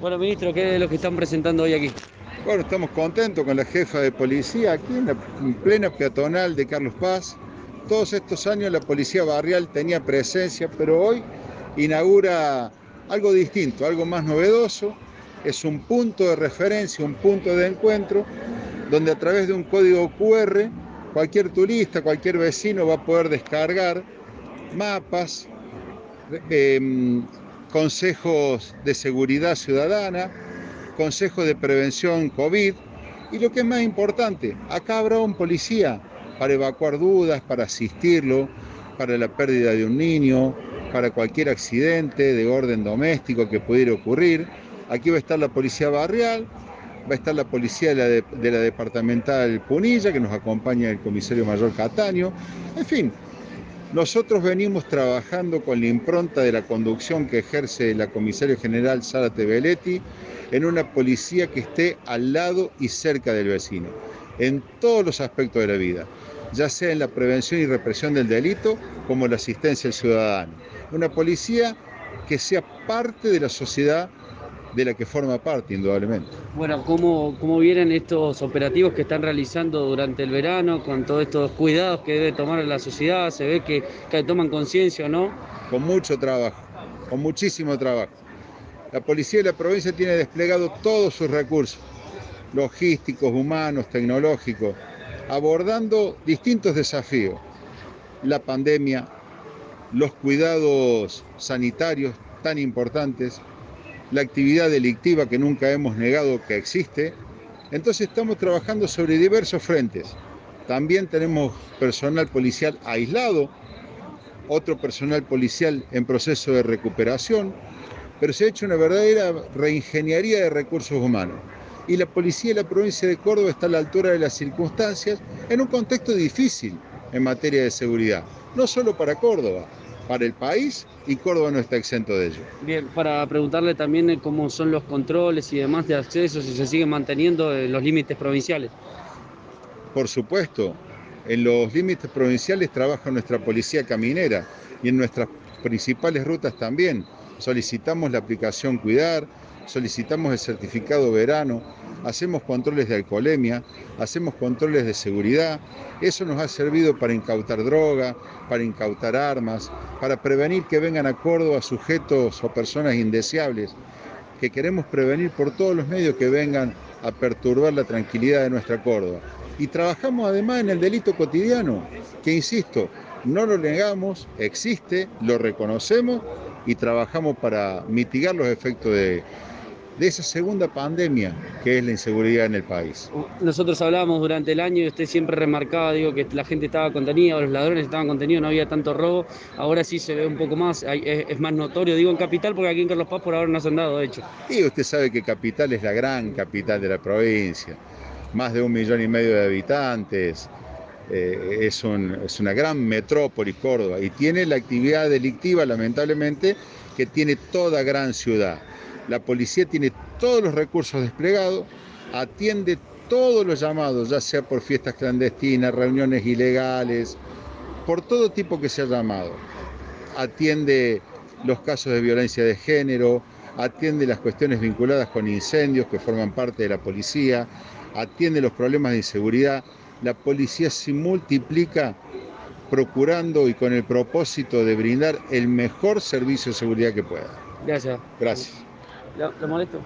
Bueno, ministro, ¿qué es lo que están presentando hoy aquí? Bueno, estamos contentos con la jefa de policía aquí en la plena peatonal de Carlos Paz. Todos estos años la policía barrial tenía presencia, pero hoy inaugura algo distinto, algo más novedoso. Es un punto de referencia, un punto de encuentro, donde a través de un código QR cualquier turista, cualquier vecino va a poder descargar mapas, eh, consejos de seguridad ciudadana, consejos de prevención COVID y lo que es más importante, acá habrá un policía para evacuar dudas, para asistirlo, para la pérdida de un niño, para cualquier accidente de orden doméstico que pudiera ocurrir. Aquí va a estar la policía barrial, va a estar la policía de la, de la departamental Punilla, que nos acompaña el comisario mayor Cataño. En fin, nosotros venimos trabajando con la impronta de la conducción que ejerce la comisaria general Sara Tebeletti en una policía que esté al lado y cerca del vecino, en todos los aspectos de la vida, ya sea en la prevención y represión del delito como la asistencia al ciudadano. Una policía que sea parte de la sociedad de la que forma parte, indudablemente. Bueno, ¿cómo, ¿cómo vienen estos operativos que están realizando durante el verano con todos estos cuidados que debe tomar la sociedad? ¿Se ve que, que toman conciencia o no? Con mucho trabajo, con muchísimo trabajo. La policía de la provincia tiene desplegado todos sus recursos, logísticos, humanos, tecnológicos, abordando distintos desafíos. La pandemia, los cuidados sanitarios tan importantes, la actividad delictiva que nunca hemos negado que existe. Entonces estamos trabajando sobre diversos frentes. También tenemos personal policial aislado, otro personal policial en proceso de recuperación, pero se ha hecho una verdadera reingeniería de recursos humanos. Y la policía de la provincia de Córdoba está a la altura de las circunstancias en un contexto difícil en materia de seguridad, no solo para Córdoba, para el país y Córdoba no está exento de ello. Bien, para preguntarle también cómo son los controles y demás de acceso, si se siguen manteniendo los límites provinciales. Por supuesto, en los límites provinciales trabaja nuestra policía caminera y en nuestras principales rutas también. Solicitamos la aplicación Cuidar, solicitamos el certificado verano, hacemos controles de alcoholemia, hacemos controles de seguridad. Eso nos ha servido para incautar droga, para incautar armas, para prevenir que vengan a Córdoba sujetos o personas indeseables, que queremos prevenir por todos los medios que vengan a perturbar la tranquilidad de nuestra Córdoba. Y trabajamos además en el delito cotidiano, que insisto, no lo negamos, existe, lo reconocemos y trabajamos para mitigar los efectos de, de esa segunda pandemia que es la inseguridad en el país. Nosotros hablábamos durante el año y usted siempre remarcaba digo, que la gente estaba contenida, los ladrones estaban contenidos, no había tanto robo. Ahora sí se ve un poco más, es, más notorio, digo en Capital, porque aquí en Carlos Paz por ahora no se han dado, de hecho. Y usted sabe que Capital es la gran capital de la provincia, más de un millón y medio de habitantes. Eh, es, un, es una gran metrópoli Córdoba y tiene la actividad delictiva, lamentablemente, que tiene toda gran ciudad. La policía tiene todos los recursos desplegados, atiende todos los llamados, ya sea por fiestas clandestinas, reuniones ilegales, por todo tipo que sea llamado. Atiende los casos de violencia de género, atiende las cuestiones vinculadas con incendios que forman parte de la policía, atiende los problemas de inseguridad. La policía se multiplica procurando y con el propósito de brindar el mejor servicio de seguridad que pueda. Gracias. Gracias. ¿Lo, lo molesto?